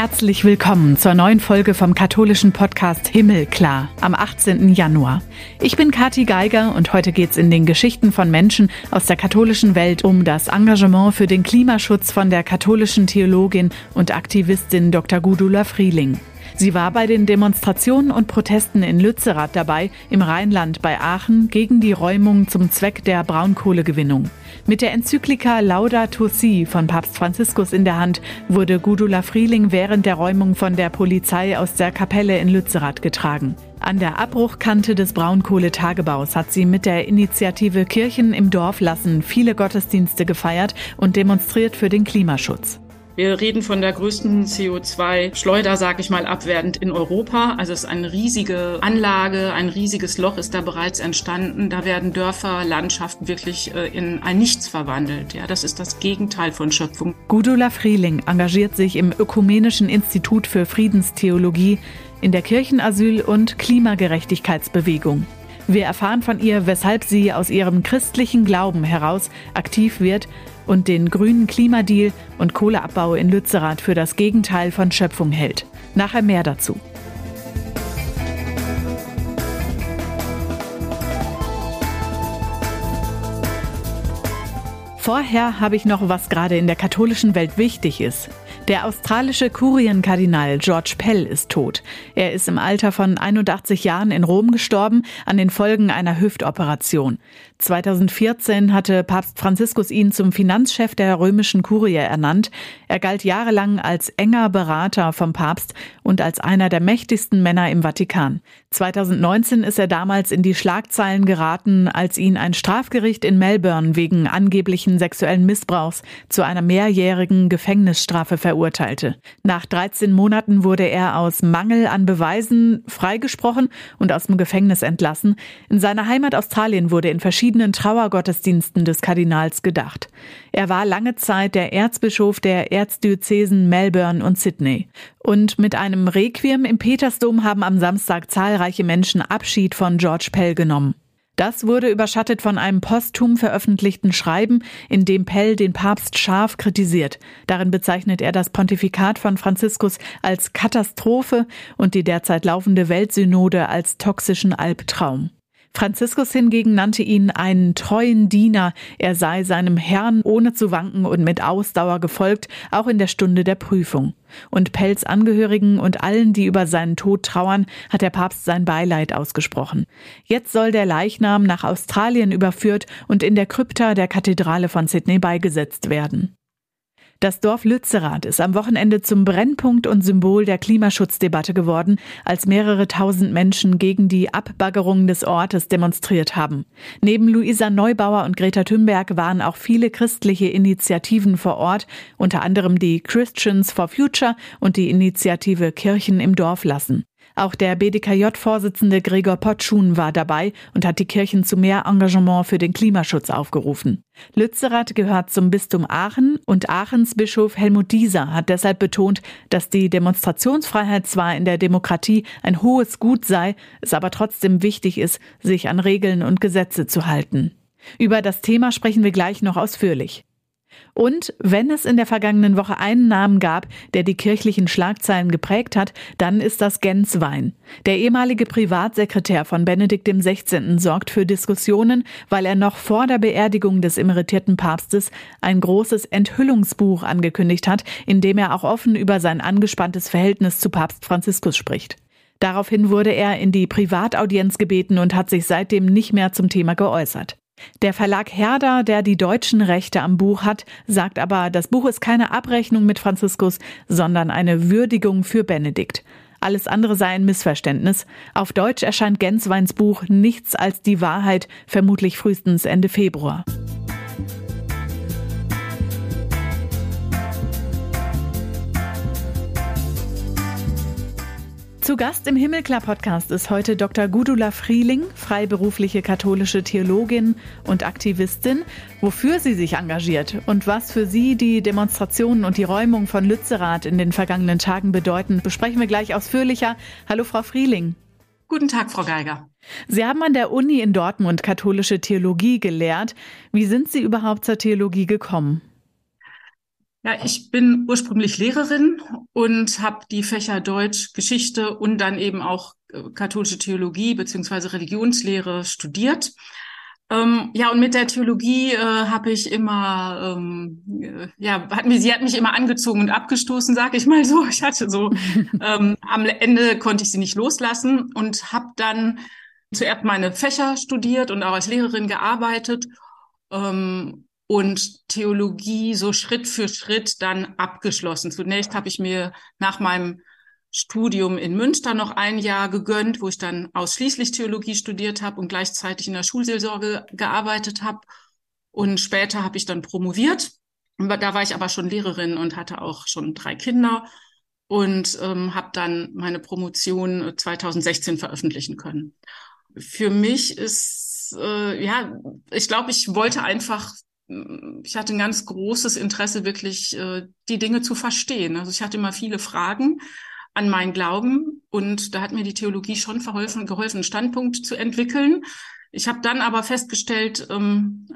Herzlich willkommen zur neuen Folge vom katholischen Podcast Himmelklar am 18. Januar. Ich bin Kathi Geiger und heute geht's in den Geschichten von Menschen aus der katholischen Welt um das Engagement für den Klimaschutz von der katholischen Theologin und Aktivistin Dr. Gudula Frieling. Sie war bei den Demonstrationen und Protesten in Lützerath dabei, im Rheinland bei Aachen, gegen die Räumung zum Zweck der Braunkohlegewinnung. Mit der Enzyklika Laudato Si von Papst Franziskus in der Hand wurde Gudula Frieling während der Räumung von der Polizei aus der Kapelle in Lützerath getragen. An der Abbruchkante des Braunkohletagebaus hat sie mit der Initiative Kirchen im Dorf lassen viele Gottesdienste gefeiert und demonstriert für den Klimaschutz. Wir reden von der größten CO2-Schleuder, sage ich mal, abwertend in Europa. Also es ist eine riesige Anlage, ein riesiges Loch ist da bereits entstanden. Da werden Dörfer, Landschaften wirklich äh, in ein Nichts verwandelt. Ja, das ist das Gegenteil von Schöpfung. Gudula Frieling engagiert sich im Ökumenischen Institut für Friedenstheologie in der Kirchenasyl- und Klimagerechtigkeitsbewegung. Wir erfahren von ihr, weshalb sie aus ihrem christlichen Glauben heraus aktiv wird und den grünen Klimadeal und Kohleabbau in Lützerath für das Gegenteil von Schöpfung hält. Nachher mehr dazu. Vorher habe ich noch, was gerade in der katholischen Welt wichtig ist. Der australische Kurienkardinal George Pell ist tot. Er ist im Alter von 81 Jahren in Rom gestorben an den Folgen einer Hüftoperation. 2014 hatte Papst Franziskus ihn zum Finanzchef der römischen Kurie ernannt. Er galt jahrelang als enger Berater vom Papst und als einer der mächtigsten Männer im Vatikan. 2019 ist er damals in die Schlagzeilen geraten, als ihn ein Strafgericht in Melbourne wegen angeblichen sexuellen Missbrauchs zu einer mehrjährigen Gefängnisstrafe verurteilt verurteilte. Nach 13 Monaten wurde er aus Mangel an Beweisen freigesprochen und aus dem Gefängnis entlassen. In seiner Heimat Australien wurde in verschiedenen Trauergottesdiensten des Kardinals gedacht. Er war lange Zeit der Erzbischof der Erzdiözesen Melbourne und Sydney. Und mit einem Requiem im Petersdom haben am Samstag zahlreiche Menschen Abschied von George Pell genommen. Das wurde überschattet von einem posthum veröffentlichten Schreiben, in dem Pell den Papst scharf kritisiert. Darin bezeichnet er das Pontifikat von Franziskus als Katastrophe und die derzeit laufende Weltsynode als toxischen Albtraum. Franziskus hingegen nannte ihn einen treuen Diener, er sei seinem Herrn ohne zu wanken und mit Ausdauer gefolgt, auch in der Stunde der Prüfung. Und Pells Angehörigen und allen, die über seinen Tod trauern, hat der Papst sein Beileid ausgesprochen. Jetzt soll der Leichnam nach Australien überführt und in der Krypta der Kathedrale von Sydney beigesetzt werden. Das Dorf Lützerath ist am Wochenende zum Brennpunkt und Symbol der Klimaschutzdebatte geworden, als mehrere tausend Menschen gegen die Abbaggerung des Ortes demonstriert haben. Neben Luisa Neubauer und Greta Thunberg waren auch viele christliche Initiativen vor Ort, unter anderem die Christians for Future und die Initiative Kirchen im Dorf lassen. Auch der BDKJ-Vorsitzende Gregor Potschun war dabei und hat die Kirchen zu mehr Engagement für den Klimaschutz aufgerufen. Lützerath gehört zum Bistum Aachen und Aachens Bischof Helmut Dieser hat deshalb betont, dass die Demonstrationsfreiheit zwar in der Demokratie ein hohes Gut sei, es aber trotzdem wichtig ist, sich an Regeln und Gesetze zu halten. Über das Thema sprechen wir gleich noch ausführlich. Und wenn es in der vergangenen Woche einen Namen gab, der die kirchlichen Schlagzeilen geprägt hat, dann ist das Genswein. Der ehemalige Privatsekretär von Benedikt XVI. sorgt für Diskussionen, weil er noch vor der Beerdigung des emeritierten Papstes ein großes Enthüllungsbuch angekündigt hat, in dem er auch offen über sein angespanntes Verhältnis zu Papst Franziskus spricht. Daraufhin wurde er in die Privataudienz gebeten und hat sich seitdem nicht mehr zum Thema geäußert. Der Verlag Herder, der die deutschen Rechte am Buch hat, sagt aber, das Buch ist keine Abrechnung mit Franziskus, sondern eine Würdigung für Benedikt. Alles andere sei ein Missverständnis. Auf Deutsch erscheint Gensweins Buch Nichts als die Wahrheit, vermutlich frühestens Ende Februar. Zu Gast im Himmelklar-Podcast ist heute Dr. Gudula Frieling, freiberufliche katholische Theologin und Aktivistin. Wofür sie sich engagiert und was für sie die Demonstrationen und die Räumung von Lützerath in den vergangenen Tagen bedeuten, besprechen wir gleich ausführlicher. Hallo, Frau Frieling. Guten Tag, Frau Geiger. Sie haben an der Uni in Dortmund katholische Theologie gelehrt. Wie sind Sie überhaupt zur Theologie gekommen? Ja, ich bin ursprünglich Lehrerin und habe die Fächer Deutsch, Geschichte und dann eben auch äh, katholische Theologie beziehungsweise Religionslehre studiert. Ähm, ja, und mit der Theologie äh, habe ich immer, ähm, äh, ja, hat mir, sie hat mich immer angezogen und abgestoßen, sag ich mal so. Ich hatte so, ähm, am Ende konnte ich sie nicht loslassen und habe dann zuerst meine Fächer studiert und auch als Lehrerin gearbeitet ähm, und Theologie so Schritt für Schritt dann abgeschlossen. Zunächst habe ich mir nach meinem Studium in Münster noch ein Jahr gegönnt, wo ich dann ausschließlich Theologie studiert habe und gleichzeitig in der Schulseelsorge gearbeitet habe. Und später habe ich dann promoviert. Da war ich aber schon Lehrerin und hatte auch schon drei Kinder und ähm, habe dann meine Promotion 2016 veröffentlichen können. Für mich ist, äh, ja, ich glaube, ich wollte einfach ich hatte ein ganz großes Interesse, wirklich äh, die Dinge zu verstehen. Also ich hatte immer viele Fragen an meinen Glauben und da hat mir die Theologie schon verholfen, geholfen, einen Standpunkt zu entwickeln. Ich habe dann aber festgestellt, ähm,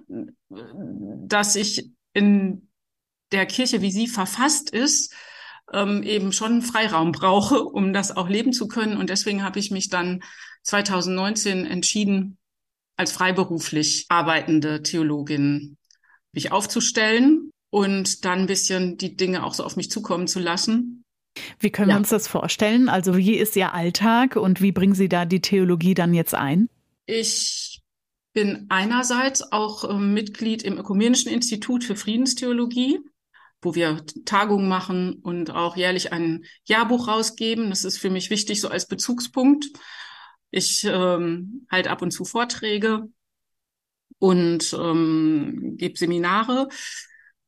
dass ich in der Kirche, wie sie verfasst ist, ähm, eben schon Freiraum brauche, um das auch leben zu können. Und deswegen habe ich mich dann 2019 entschieden, als freiberuflich arbeitende Theologin mich aufzustellen und dann ein bisschen die Dinge auch so auf mich zukommen zu lassen wie können ja. wir uns das vorstellen? Also wie ist Ihr Alltag und wie bringen Sie da die Theologie dann jetzt ein? Ich bin einerseits auch äh, Mitglied im Ökumenischen Institut für Friedenstheologie, wo wir Tagungen machen und auch jährlich ein Jahrbuch rausgeben. Das ist für mich wichtig, so als Bezugspunkt. Ich ähm, halte ab und zu Vorträge und ähm, gebe Seminare.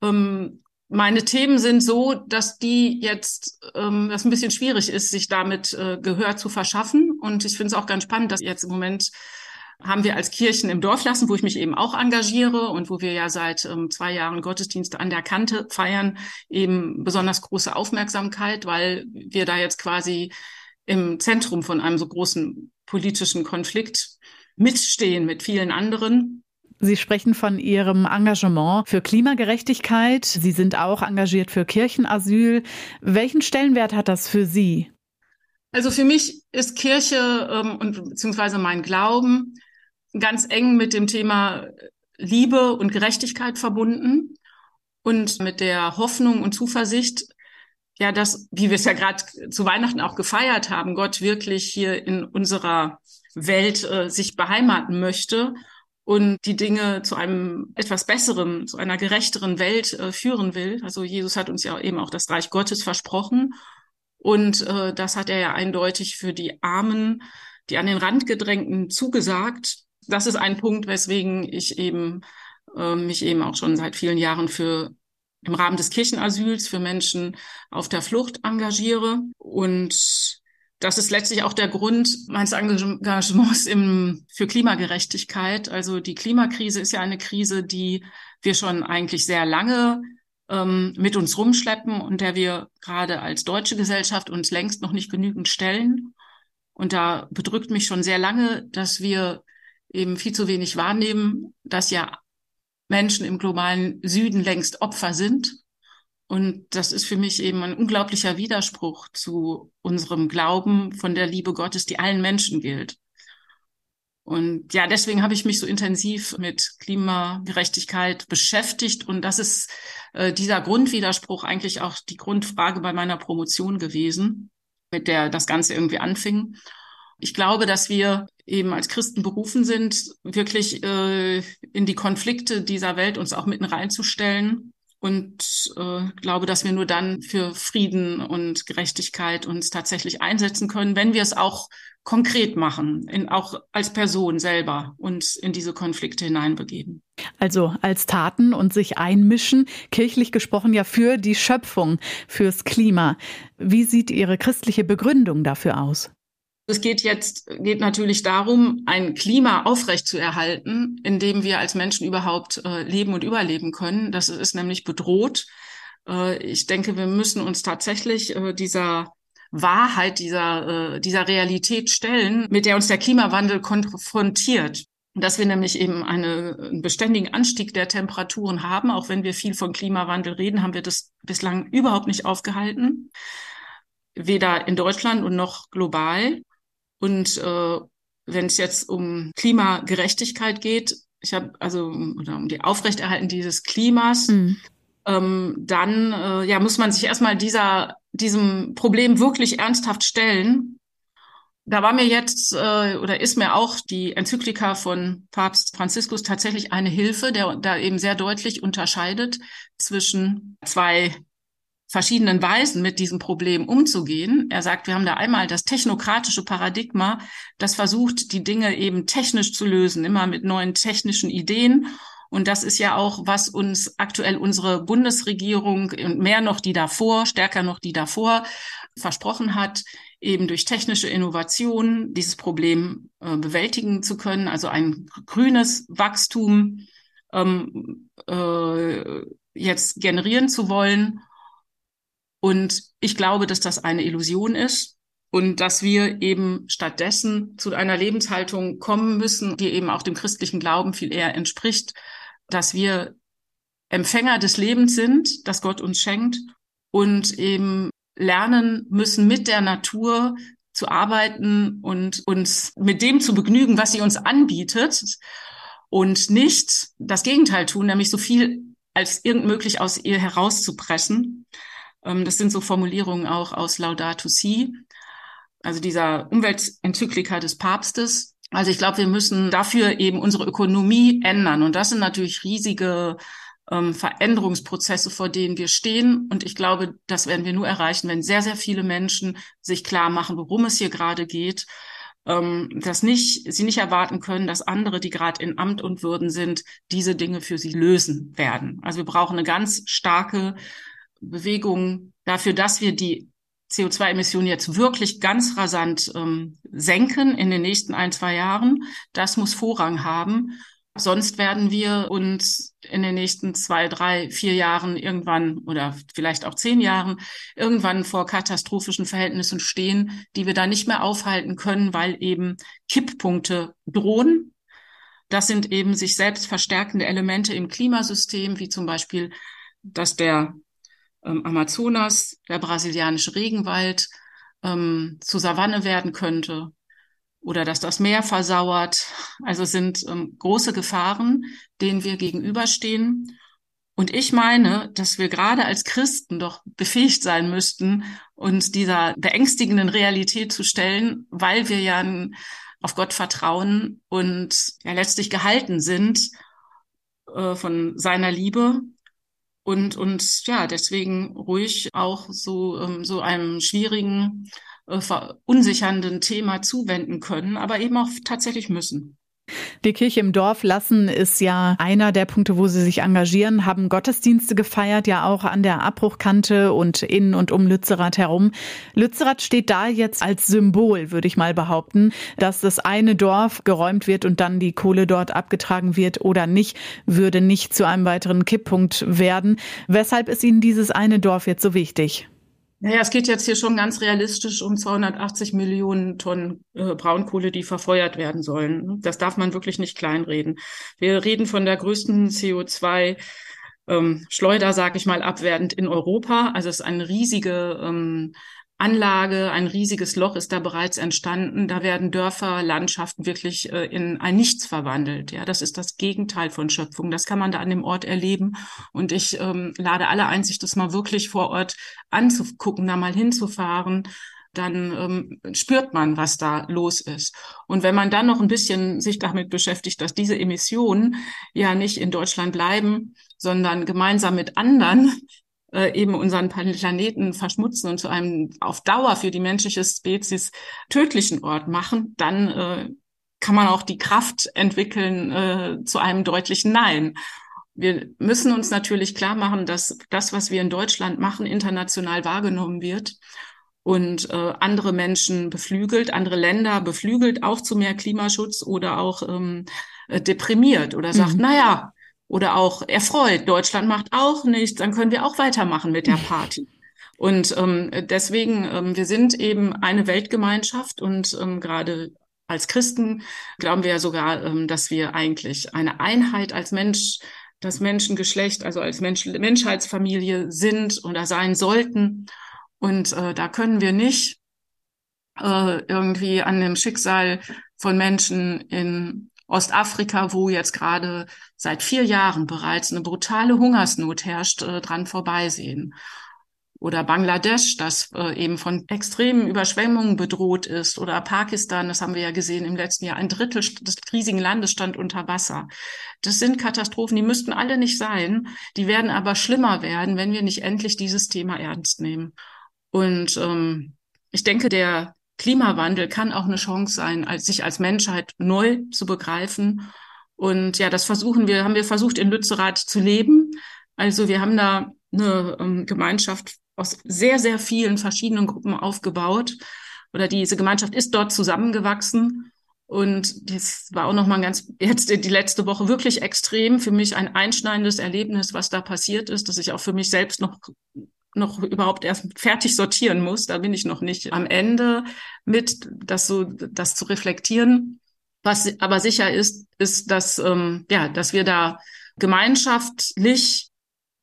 Ähm, meine Themen sind so, dass die jetzt, ähm, das ein bisschen schwierig ist, sich damit äh, Gehör zu verschaffen. Und ich finde es auch ganz spannend, dass jetzt im Moment haben wir als Kirchen im Dorf lassen, wo ich mich eben auch engagiere und wo wir ja seit ähm, zwei Jahren Gottesdienste an der Kante feiern, eben besonders große Aufmerksamkeit, weil wir da jetzt quasi im Zentrum von einem so großen politischen Konflikt mitstehen mit vielen anderen. Sie sprechen von Ihrem Engagement für Klimagerechtigkeit. Sie sind auch engagiert für Kirchenasyl. Welchen Stellenwert hat das für Sie? Also für mich ist Kirche ähm, und beziehungsweise mein Glauben ganz eng mit dem Thema Liebe und Gerechtigkeit verbunden und mit der Hoffnung und Zuversicht, ja, dass, wie wir es ja gerade zu Weihnachten auch gefeiert haben, Gott wirklich hier in unserer Welt äh, sich beheimaten möchte und die Dinge zu einem etwas besseren, zu einer gerechteren Welt äh, führen will. Also Jesus hat uns ja eben auch das Reich Gottes versprochen. Und äh, das hat er ja eindeutig für die Armen, die an den Rand gedrängten zugesagt. Das ist ein Punkt, weswegen ich eben äh, mich eben auch schon seit vielen Jahren für im Rahmen des Kirchenasyls für Menschen auf der Flucht engagiere. Und das ist letztlich auch der Grund meines Engagements im, für Klimagerechtigkeit. Also die Klimakrise ist ja eine Krise, die wir schon eigentlich sehr lange ähm, mit uns rumschleppen und der wir gerade als deutsche Gesellschaft uns längst noch nicht genügend stellen. Und da bedrückt mich schon sehr lange, dass wir eben viel zu wenig wahrnehmen, dass ja Menschen im globalen Süden längst Opfer sind und das ist für mich eben ein unglaublicher Widerspruch zu unserem Glauben von der Liebe Gottes, die allen Menschen gilt. Und ja, deswegen habe ich mich so intensiv mit Klimagerechtigkeit beschäftigt. Und das ist äh, dieser Grundwiderspruch eigentlich auch die Grundfrage bei meiner Promotion gewesen, mit der das Ganze irgendwie anfing. Ich glaube, dass wir eben als Christen berufen sind, wirklich äh, in die Konflikte dieser Welt uns auch mitten reinzustellen und äh, glaube, dass wir nur dann für Frieden und Gerechtigkeit uns tatsächlich einsetzen können, wenn wir es auch konkret machen, in, auch als Person selber uns in diese Konflikte hineinbegeben. Also als Taten und sich einmischen, kirchlich gesprochen ja für die Schöpfung, fürs Klima. Wie sieht Ihre christliche Begründung dafür aus? Es geht jetzt, geht natürlich darum, ein Klima aufrechtzuerhalten, in dem wir als Menschen überhaupt äh, leben und überleben können. Das ist nämlich bedroht. Äh, ich denke, wir müssen uns tatsächlich äh, dieser Wahrheit, dieser, äh, dieser Realität stellen, mit der uns der Klimawandel konfrontiert. dass wir nämlich eben eine, einen beständigen Anstieg der Temperaturen haben. Auch wenn wir viel von Klimawandel reden, haben wir das bislang überhaupt nicht aufgehalten. Weder in Deutschland und noch global. Und äh, wenn es jetzt um Klimagerechtigkeit geht, ich habe also oder um die Aufrechterhalten dieses Klimas, mhm. ähm, dann äh, ja muss man sich erstmal dieser diesem Problem wirklich ernsthaft stellen da war mir jetzt äh, oder ist mir auch die Enzyklika von Papst Franziskus tatsächlich eine Hilfe, der da eben sehr deutlich unterscheidet zwischen zwei verschiedenen Weisen mit diesem Problem umzugehen. Er sagt, wir haben da einmal das technokratische Paradigma, das versucht, die Dinge eben technisch zu lösen, immer mit neuen technischen Ideen. Und das ist ja auch, was uns aktuell unsere Bundesregierung und mehr noch die davor, stärker noch die davor versprochen hat, eben durch technische Innovation dieses Problem äh, bewältigen zu können, also ein grünes Wachstum ähm, äh, jetzt generieren zu wollen. Und ich glaube, dass das eine Illusion ist und dass wir eben stattdessen zu einer Lebenshaltung kommen müssen, die eben auch dem christlichen Glauben viel eher entspricht, dass wir Empfänger des Lebens sind, das Gott uns schenkt und eben lernen müssen, mit der Natur zu arbeiten und uns mit dem zu begnügen, was sie uns anbietet und nicht das Gegenteil tun, nämlich so viel als irgend möglich aus ihr herauszupressen. Ähm, das sind so Formulierungen auch aus Laudato Si, also dieser Umweltenzyklika des Papstes. Also ich glaube, wir müssen dafür eben unsere Ökonomie ändern. Und das sind natürlich riesige ähm, Veränderungsprozesse, vor denen wir stehen. Und ich glaube, das werden wir nur erreichen, wenn sehr, sehr viele Menschen sich klar machen, worum es hier gerade geht. Ähm, dass nicht, sie nicht erwarten können, dass andere, die gerade in Amt und Würden sind, diese Dinge für sie lösen werden. Also wir brauchen eine ganz starke Bewegung dafür, dass wir die CO2-Emissionen jetzt wirklich ganz rasant ähm, senken in den nächsten ein, zwei Jahren. Das muss Vorrang haben. Sonst werden wir uns in den nächsten zwei, drei, vier Jahren irgendwann oder vielleicht auch zehn Jahren irgendwann vor katastrophischen Verhältnissen stehen, die wir da nicht mehr aufhalten können, weil eben Kipppunkte drohen. Das sind eben sich selbst verstärkende Elemente im Klimasystem, wie zum Beispiel, dass der ähm, Amazonas, der brasilianische Regenwald, ähm, zu Savanne werden könnte oder dass das Meer versauert. Also sind ähm, große Gefahren, denen wir gegenüberstehen. Und ich meine, dass wir gerade als Christen doch befähigt sein müssten, uns dieser beängstigenden Realität zu stellen, weil wir ja auf Gott vertrauen und ja letztlich gehalten sind äh, von seiner Liebe und uns ja deswegen ruhig auch so ähm, so einem schwierigen äh, verunsichernden Thema zuwenden können, aber eben auch tatsächlich müssen. Die Kirche im Dorf lassen ist ja einer der Punkte, wo sie sich engagieren, haben Gottesdienste gefeiert, ja auch an der Abbruchkante und in und um Lützerath herum. Lützerath steht da jetzt als Symbol, würde ich mal behaupten, dass das eine Dorf geräumt wird und dann die Kohle dort abgetragen wird oder nicht, würde nicht zu einem weiteren Kipppunkt werden. Weshalb ist Ihnen dieses eine Dorf jetzt so wichtig? Naja, es geht jetzt hier schon ganz realistisch um 280 Millionen Tonnen äh, Braunkohle, die verfeuert werden sollen. Das darf man wirklich nicht kleinreden. Wir reden von der größten CO2 ähm, Schleuder, sage ich mal, abwertend in Europa. Also es ist eine riesige ähm, Anlage, ein riesiges Loch ist da bereits entstanden. Da werden Dörfer, Landschaften wirklich äh, in ein Nichts verwandelt. Ja, das ist das Gegenteil von Schöpfung. Das kann man da an dem Ort erleben. Und ich ähm, lade alle ein, sich das mal wirklich vor Ort anzugucken, da mal hinzufahren. Dann ähm, spürt man, was da los ist. Und wenn man dann noch ein bisschen sich damit beschäftigt, dass diese Emissionen ja nicht in Deutschland bleiben, sondern gemeinsam mit anderen äh, eben unseren Planeten verschmutzen und zu einem auf Dauer für die menschliche Spezies tödlichen Ort machen, dann äh, kann man auch die Kraft entwickeln äh, zu einem deutlichen Nein. Wir müssen uns natürlich klar machen, dass das, was wir in Deutschland machen, international wahrgenommen wird und äh, andere Menschen beflügelt, andere Länder beflügelt auch zu mehr Klimaschutz oder auch ähm, äh, deprimiert oder sagt, mhm. naja, oder auch erfreut, Deutschland macht auch nichts, dann können wir auch weitermachen mit der Party. Und ähm, deswegen, ähm, wir sind eben eine Weltgemeinschaft und ähm, gerade als Christen glauben wir ja sogar, ähm, dass wir eigentlich eine Einheit als Mensch, das Menschengeschlecht, also als Mensch, Menschheitsfamilie sind oder sein sollten. Und äh, da können wir nicht äh, irgendwie an dem Schicksal von Menschen in Ostafrika, wo jetzt gerade seit vier Jahren bereits eine brutale Hungersnot herrscht, äh, dran vorbeisehen oder Bangladesch, das äh, eben von extremen Überschwemmungen bedroht ist, oder Pakistan, das haben wir ja gesehen im letzten Jahr, ein Drittel des riesigen Landes stand unter Wasser. Das sind Katastrophen, die müssten alle nicht sein, die werden aber schlimmer werden, wenn wir nicht endlich dieses Thema ernst nehmen. Und ähm, ich denke, der Klimawandel kann auch eine Chance sein, als sich als Menschheit neu zu begreifen. Und ja, das versuchen wir, haben wir versucht in Lützerath zu leben. Also wir haben da eine ähm, Gemeinschaft aus sehr, sehr vielen verschiedenen Gruppen aufgebaut. Oder diese Gemeinschaft ist dort zusammengewachsen. Und das war auch nochmal ganz, jetzt die letzte Woche wirklich extrem für mich ein einschneidendes Erlebnis, was da passiert ist, dass ich auch für mich selbst noch noch überhaupt erst fertig sortieren muss. Da bin ich noch nicht am Ende mit, das so, das zu reflektieren. Was aber sicher ist, ist, dass, ähm, ja, dass wir da gemeinschaftlich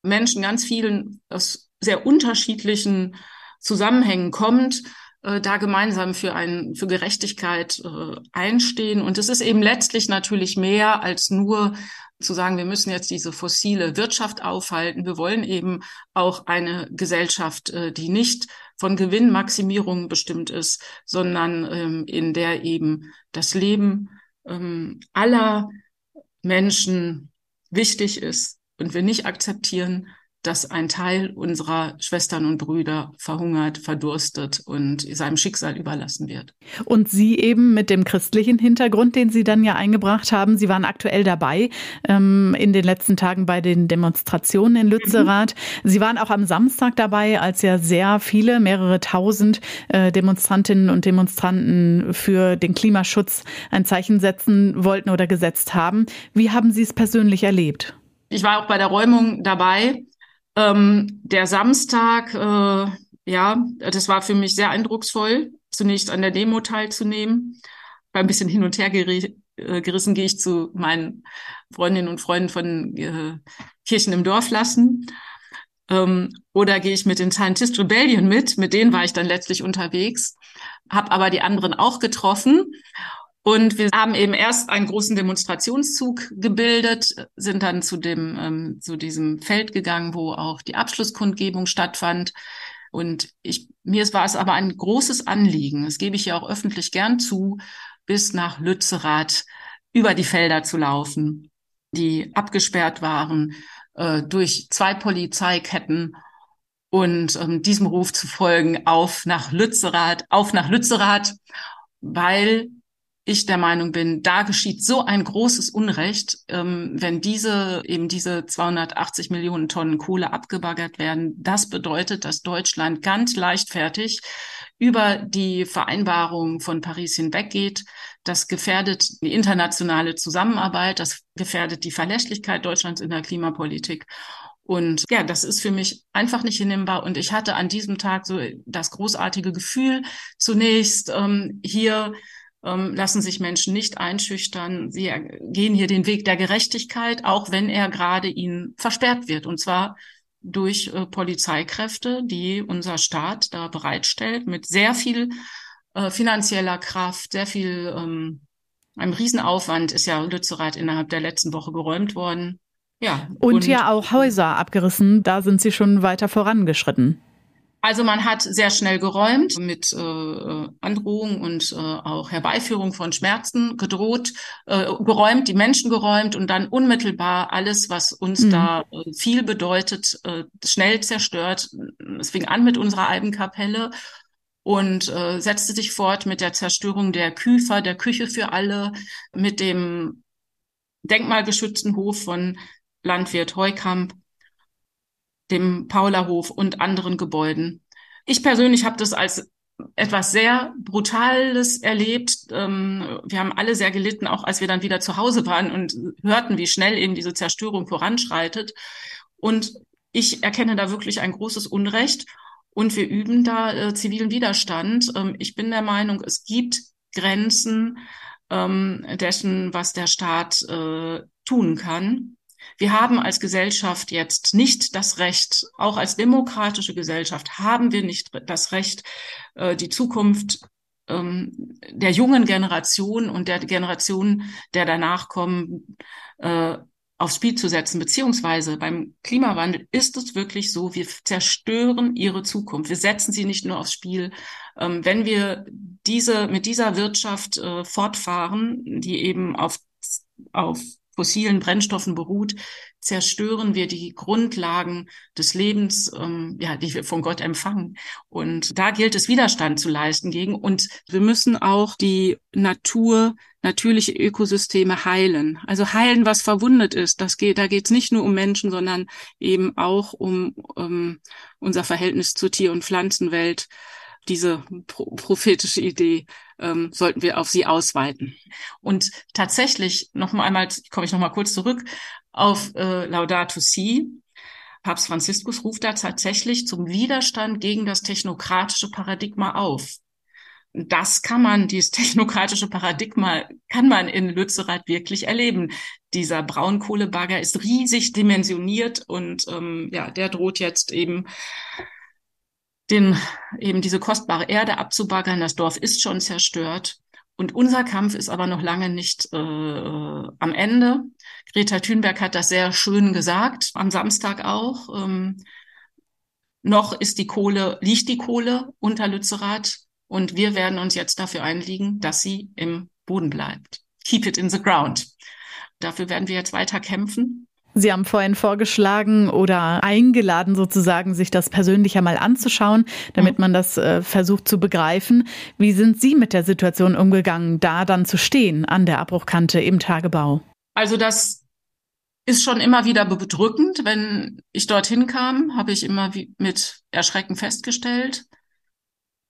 Menschen ganz vielen aus sehr unterschiedlichen Zusammenhängen kommt, äh, da gemeinsam für ein, für Gerechtigkeit äh, einstehen. Und es ist eben letztlich natürlich mehr als nur zu sagen, wir müssen jetzt diese fossile Wirtschaft aufhalten. Wir wollen eben auch eine Gesellschaft, äh, die nicht von Gewinnmaximierung bestimmt ist, sondern ähm, in der eben das Leben ähm, aller Menschen wichtig ist und wir nicht akzeptieren, dass ein Teil unserer Schwestern und Brüder verhungert, verdurstet und seinem Schicksal überlassen wird. Und Sie eben mit dem christlichen Hintergrund, den Sie dann ja eingebracht haben, Sie waren aktuell dabei ähm, in den letzten Tagen bei den Demonstrationen in Lützerath. Mhm. Sie waren auch am Samstag dabei, als ja sehr viele, mehrere tausend äh, Demonstrantinnen und Demonstranten für den Klimaschutz ein Zeichen setzen wollten oder gesetzt haben. Wie haben Sie es persönlich erlebt? Ich war auch bei der Räumung dabei ähm, der Samstag, äh, ja, das war für mich sehr eindrucksvoll, zunächst an der Demo teilzunehmen. War ein bisschen hin und her äh, gerissen, gehe ich zu meinen Freundinnen und Freunden von äh, Kirchen im Dorf lassen. Ähm, oder gehe ich mit den Scientist Rebellion mit, mit denen war ich dann letztlich unterwegs, habe aber die anderen auch getroffen und wir haben eben erst einen großen Demonstrationszug gebildet, sind dann zu dem, ähm, zu diesem Feld gegangen, wo auch die Abschlusskundgebung stattfand. Und ich, mir war es aber ein großes Anliegen, das gebe ich ja auch öffentlich gern zu, bis nach Lützerath über die Felder zu laufen, die abgesperrt waren äh, durch zwei Polizeiketten und ähm, diesem Ruf zu folgen, auf nach Lützerath, auf nach Lützerath, weil ich der Meinung bin, da geschieht so ein großes Unrecht, ähm, wenn diese eben diese 280 Millionen Tonnen Kohle abgebaggert werden. Das bedeutet, dass Deutschland ganz leichtfertig über die Vereinbarung von Paris hinweggeht. Das gefährdet die internationale Zusammenarbeit, das gefährdet die Verlässlichkeit Deutschlands in der Klimapolitik. Und ja, das ist für mich einfach nicht hinnehmbar. Und ich hatte an diesem Tag so das großartige Gefühl, zunächst ähm, hier ähm, lassen sich Menschen nicht einschüchtern. Sie gehen hier den Weg der Gerechtigkeit, auch wenn er gerade ihnen versperrt wird. Und zwar durch äh, Polizeikräfte, die unser Staat da bereitstellt, mit sehr viel äh, finanzieller Kraft, sehr viel, ähm, einem Riesenaufwand ist ja Lützerath innerhalb der letzten Woche geräumt worden. Ja. Und, und ja auch Häuser abgerissen, da sind sie schon weiter vorangeschritten. Also man hat sehr schnell geräumt, mit äh, Androhung und äh, auch Herbeiführung von Schmerzen gedroht, äh, geräumt, die Menschen geräumt und dann unmittelbar alles, was uns mhm. da äh, viel bedeutet, äh, schnell zerstört. Es fing an mit unserer Albenkapelle und äh, setzte sich fort mit der Zerstörung der Küfer, der Küche für alle, mit dem denkmalgeschützten Hof von Landwirt Heukamp dem Paulahof und anderen Gebäuden. Ich persönlich habe das als etwas sehr Brutales erlebt. Ähm, wir haben alle sehr gelitten, auch als wir dann wieder zu Hause waren und hörten, wie schnell eben diese Zerstörung voranschreitet. Und ich erkenne da wirklich ein großes Unrecht und wir üben da äh, zivilen Widerstand. Ähm, ich bin der Meinung, es gibt Grenzen ähm, dessen, was der Staat äh, tun kann. Wir haben als Gesellschaft jetzt nicht das Recht, auch als demokratische Gesellschaft haben wir nicht das Recht, äh, die Zukunft ähm, der jungen Generation und der Generation der danach kommen, äh, aufs Spiel zu setzen, beziehungsweise beim Klimawandel ist es wirklich so, wir zerstören ihre Zukunft. Wir setzen sie nicht nur aufs Spiel. Ähm, wenn wir diese, mit dieser Wirtschaft äh, fortfahren, die eben auf, auf fossilen Brennstoffen beruht, zerstören wir die Grundlagen des Lebens, ähm, ja, die wir von Gott empfangen. Und da gilt es, Widerstand zu leisten gegen. Und wir müssen auch die Natur, natürliche Ökosysteme heilen. Also heilen, was verwundet ist. Das geht, da geht es nicht nur um Menschen, sondern eben auch um, um unser Verhältnis zur Tier- und Pflanzenwelt diese pro prophetische Idee ähm, sollten wir auf sie ausweiten. Und tatsächlich noch mal einmal komme ich noch mal kurz zurück auf äh, Laudato Si. Papst Franziskus ruft da tatsächlich zum Widerstand gegen das technokratische Paradigma auf. Das kann man, dieses technokratische Paradigma kann man in Lützerath wirklich erleben. Dieser Braunkohlebagger ist riesig dimensioniert und ähm, ja, der droht jetzt eben den, eben diese kostbare Erde abzubaggern. Das Dorf ist schon zerstört. Und unser Kampf ist aber noch lange nicht äh, am Ende. Greta Thunberg hat das sehr schön gesagt, am Samstag auch. Ähm, noch ist die Kohle, liegt die Kohle unter Lützerath und wir werden uns jetzt dafür einliegen, dass sie im Boden bleibt. Keep it in the ground. Dafür werden wir jetzt weiter kämpfen. Sie haben vorhin vorgeschlagen oder eingeladen, sozusagen, sich das persönlicher mal anzuschauen, damit man das äh, versucht zu begreifen. Wie sind Sie mit der Situation umgegangen, da dann zu stehen an der Abbruchkante im Tagebau? Also das ist schon immer wieder bedrückend. Wenn ich dorthin kam, habe ich immer mit Erschrecken festgestellt,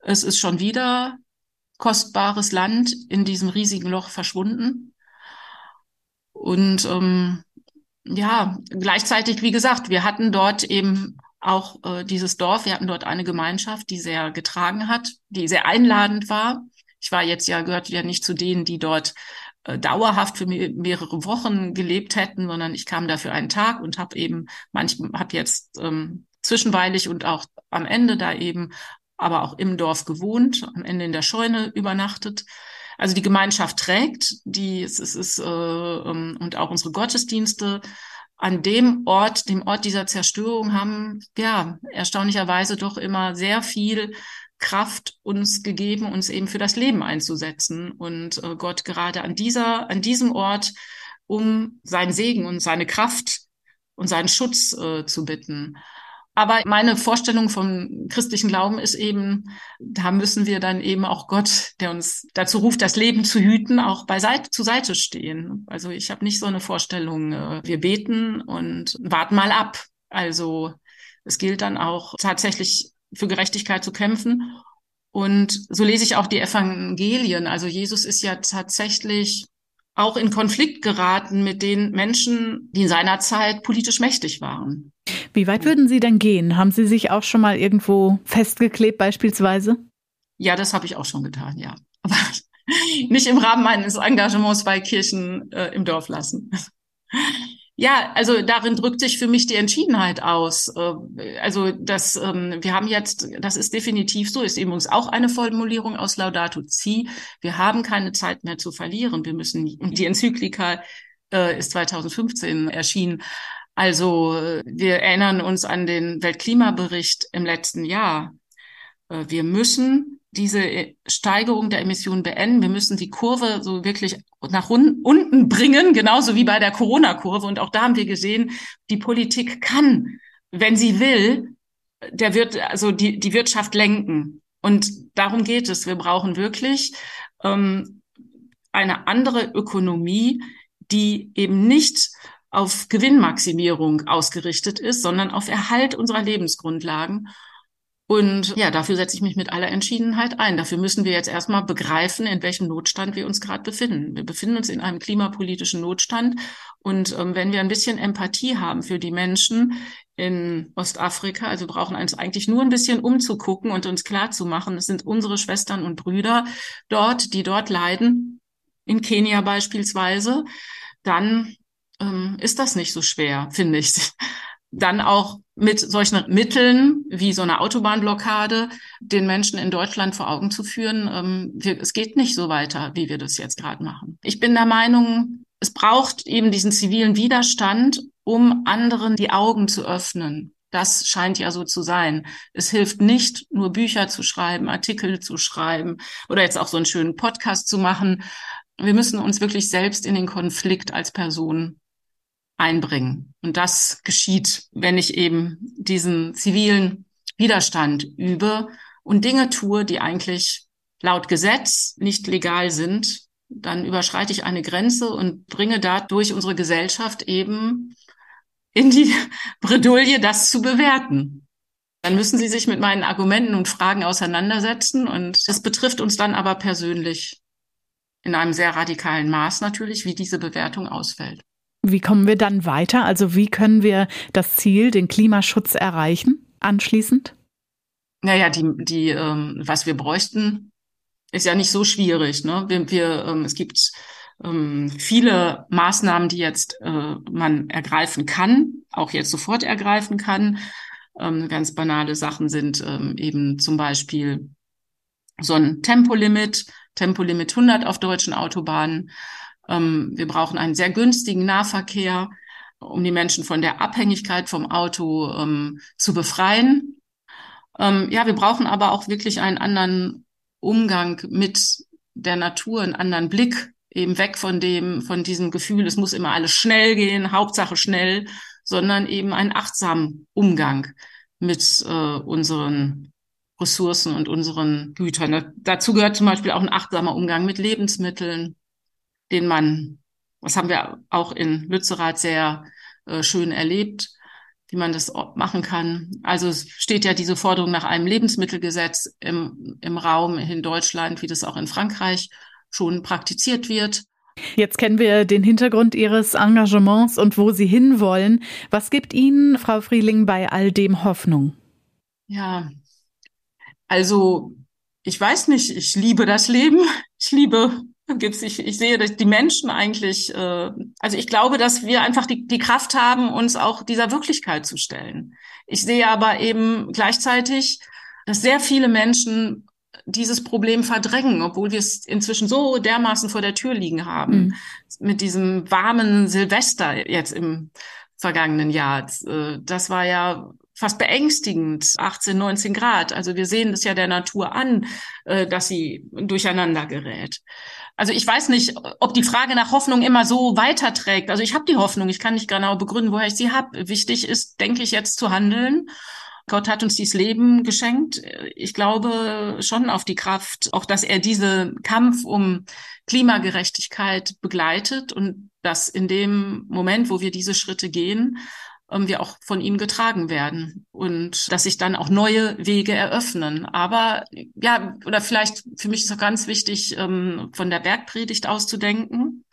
es ist schon wieder kostbares Land in diesem riesigen Loch verschwunden. Und ähm, ja, gleichzeitig, wie gesagt, wir hatten dort eben auch äh, dieses Dorf, wir hatten dort eine Gemeinschaft, die sehr getragen hat, die sehr einladend war. Ich war jetzt ja, gehört ja nicht zu denen, die dort äh, dauerhaft für mehrere Wochen gelebt hätten, sondern ich kam da für einen Tag und habe eben manchmal habe jetzt ähm, zwischenweilig und auch am Ende da eben aber auch im Dorf gewohnt, am Ende in der Scheune übernachtet. Also die Gemeinschaft trägt, die es, es ist äh, ähm, und auch unsere Gottesdienste an dem Ort, dem Ort dieser Zerstörung haben ja erstaunlicherweise doch immer sehr viel Kraft uns gegeben, uns eben für das Leben einzusetzen und äh, Gott gerade an dieser, an diesem Ort um seinen Segen und seine Kraft und seinen Schutz äh, zu bitten. Aber meine Vorstellung vom christlichen Glauben ist eben, da müssen wir dann eben auch Gott, der uns dazu ruft, das Leben zu hüten, auch beiseite, zur Seite stehen. Also ich habe nicht so eine Vorstellung, äh, wir beten und warten mal ab. Also es gilt dann auch tatsächlich für Gerechtigkeit zu kämpfen. Und so lese ich auch die Evangelien. Also Jesus ist ja tatsächlich auch in Konflikt geraten mit den Menschen, die in seiner Zeit politisch mächtig waren. Wie weit würden Sie denn gehen? Haben Sie sich auch schon mal irgendwo festgeklebt beispielsweise? Ja, das habe ich auch schon getan, ja. Aber nicht im Rahmen meines Engagements bei Kirchen äh, im Dorf lassen. Ja, also darin drückt sich für mich die Entschiedenheit aus. Äh, also das, ähm, wir haben jetzt, das ist definitiv so, ist übrigens auch eine Formulierung aus Laudato Si. Wir haben keine Zeit mehr zu verlieren. Wir müssen, und die Enzyklika äh, ist 2015 erschienen. Also wir erinnern uns an den Weltklimabericht im letzten Jahr. Äh, wir müssen diese Steigerung der Emissionen beenden. Wir müssen die Kurve so wirklich nach unten bringen, genauso wie bei der Corona-Kurve. Und auch da haben wir gesehen, die Politik kann, wenn sie will, der wird also die, die Wirtschaft lenken. Und darum geht es. Wir brauchen wirklich ähm, eine andere Ökonomie, die eben nicht auf Gewinnmaximierung ausgerichtet ist, sondern auf Erhalt unserer Lebensgrundlagen. Und ja, dafür setze ich mich mit aller Entschiedenheit ein. Dafür müssen wir jetzt erstmal begreifen, in welchem Notstand wir uns gerade befinden. Wir befinden uns in einem klimapolitischen Notstand. Und ähm, wenn wir ein bisschen Empathie haben für die Menschen in Ostafrika. Also brauchen uns eigentlich nur ein bisschen umzugucken und uns klarzumachen, es sind unsere Schwestern und Brüder dort, die dort leiden, in Kenia beispielsweise. Dann ähm, ist das nicht so schwer, finde ich. Dann auch mit solchen Mitteln wie so einer Autobahnblockade den Menschen in Deutschland vor Augen zu führen, ähm, wir, es geht nicht so weiter, wie wir das jetzt gerade machen. Ich bin der Meinung, es braucht eben diesen zivilen Widerstand, um anderen die Augen zu öffnen. Das scheint ja so zu sein. Es hilft nicht, nur Bücher zu schreiben, Artikel zu schreiben oder jetzt auch so einen schönen Podcast zu machen. Wir müssen uns wirklich selbst in den Konflikt als Person einbringen. Und das geschieht, wenn ich eben diesen zivilen Widerstand übe und Dinge tue, die eigentlich laut Gesetz nicht legal sind, dann überschreite ich eine Grenze und bringe dadurch unsere Gesellschaft eben in die Bredouille, das zu bewerten. Dann müssen sie sich mit meinen Argumenten und Fragen auseinandersetzen und das betrifft uns dann aber persönlich in einem sehr radikalen Maß natürlich, wie diese Bewertung ausfällt. Wie kommen wir dann weiter? Also wie können wir das Ziel, den Klimaschutz erreichen, anschließend? Naja, die, die, ähm, was wir bräuchten, ist ja nicht so schwierig. Ne? Wir, wir, ähm, es gibt ähm, viele Maßnahmen, die jetzt äh, man ergreifen kann, auch jetzt sofort ergreifen kann. Ähm, ganz banale Sachen sind ähm, eben zum Beispiel so ein Tempolimit, Tempolimit 100 auf deutschen Autobahnen. Ähm, wir brauchen einen sehr günstigen Nahverkehr, um die Menschen von der Abhängigkeit vom Auto ähm, zu befreien. Ähm, ja, wir brauchen aber auch wirklich einen anderen Umgang mit der Natur, einen anderen Blick, eben weg von dem, von diesem Gefühl, es muss immer alles schnell gehen, Hauptsache schnell, sondern eben einen achtsamen Umgang mit äh, unseren Ressourcen und unseren Gütern. dazu gehört zum Beispiel auch ein achtsamer Umgang mit Lebensmitteln, den man, was haben wir auch in Lützerath sehr äh, schön erlebt, wie man das machen kann. Also es steht ja diese Forderung nach einem Lebensmittelgesetz im, im Raum in Deutschland, wie das auch in Frankreich schon praktiziert wird. Jetzt kennen wir den Hintergrund Ihres Engagements und wo Sie hinwollen. Was gibt Ihnen, Frau Frieling, bei all dem Hoffnung? Ja, also ich weiß nicht, ich liebe das Leben. Ich liebe gibt's, ich, ich sehe, dass die Menschen eigentlich, äh, also ich glaube, dass wir einfach die, die Kraft haben, uns auch dieser Wirklichkeit zu stellen. Ich sehe aber eben gleichzeitig, dass sehr viele Menschen dieses Problem verdrängen, obwohl wir es inzwischen so dermaßen vor der Tür liegen haben. Mhm. Mit diesem warmen Silvester jetzt im vergangenen Jahr. Äh, das war ja fast beängstigend, 18, 19 Grad. Also wir sehen es ja der Natur an, äh, dass sie durcheinander gerät. Also ich weiß nicht, ob die Frage nach Hoffnung immer so weiterträgt. Also ich habe die Hoffnung, ich kann nicht genau begründen, woher ich sie habe. Wichtig ist, denke ich, jetzt zu handeln. Gott hat uns dieses Leben geschenkt. Ich glaube schon auf die Kraft, auch dass er diesen Kampf um Klimagerechtigkeit begleitet und dass in dem Moment, wo wir diese Schritte gehen, wir auch von ihm getragen werden und dass sich dann auch neue Wege eröffnen. Aber ja, oder vielleicht für mich ist auch ganz wichtig, ähm, von der Bergpredigt auszudenken,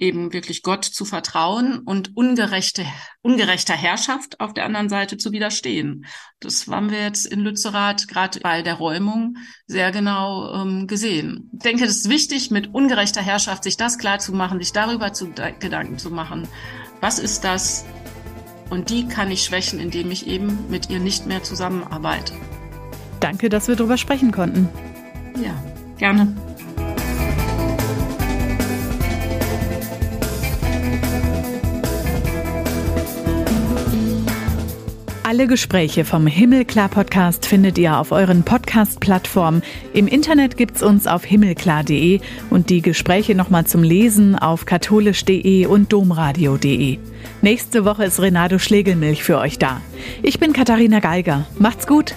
eben wirklich Gott zu vertrauen und ungerechte, ungerechter Herrschaft auf der anderen Seite zu widerstehen. Das haben wir jetzt in Lützerath gerade bei der Räumung sehr genau ähm, gesehen. Ich denke, es ist wichtig, mit ungerechter Herrschaft sich das klar zu machen, sich darüber zu Gedanken zu machen. Was ist das, und die kann ich schwächen, indem ich eben mit ihr nicht mehr zusammenarbeite. Danke, dass wir darüber sprechen konnten. Ja, gerne. Alle Gespräche vom Himmelklar Podcast findet ihr auf euren Podcast-Plattformen. Im Internet gibt's uns auf himmelklar.de und die Gespräche nochmal zum Lesen auf katholisch.de und domradio.de. Nächste Woche ist Renato Schlegelmilch für euch da. Ich bin Katharina Geiger. Macht's gut!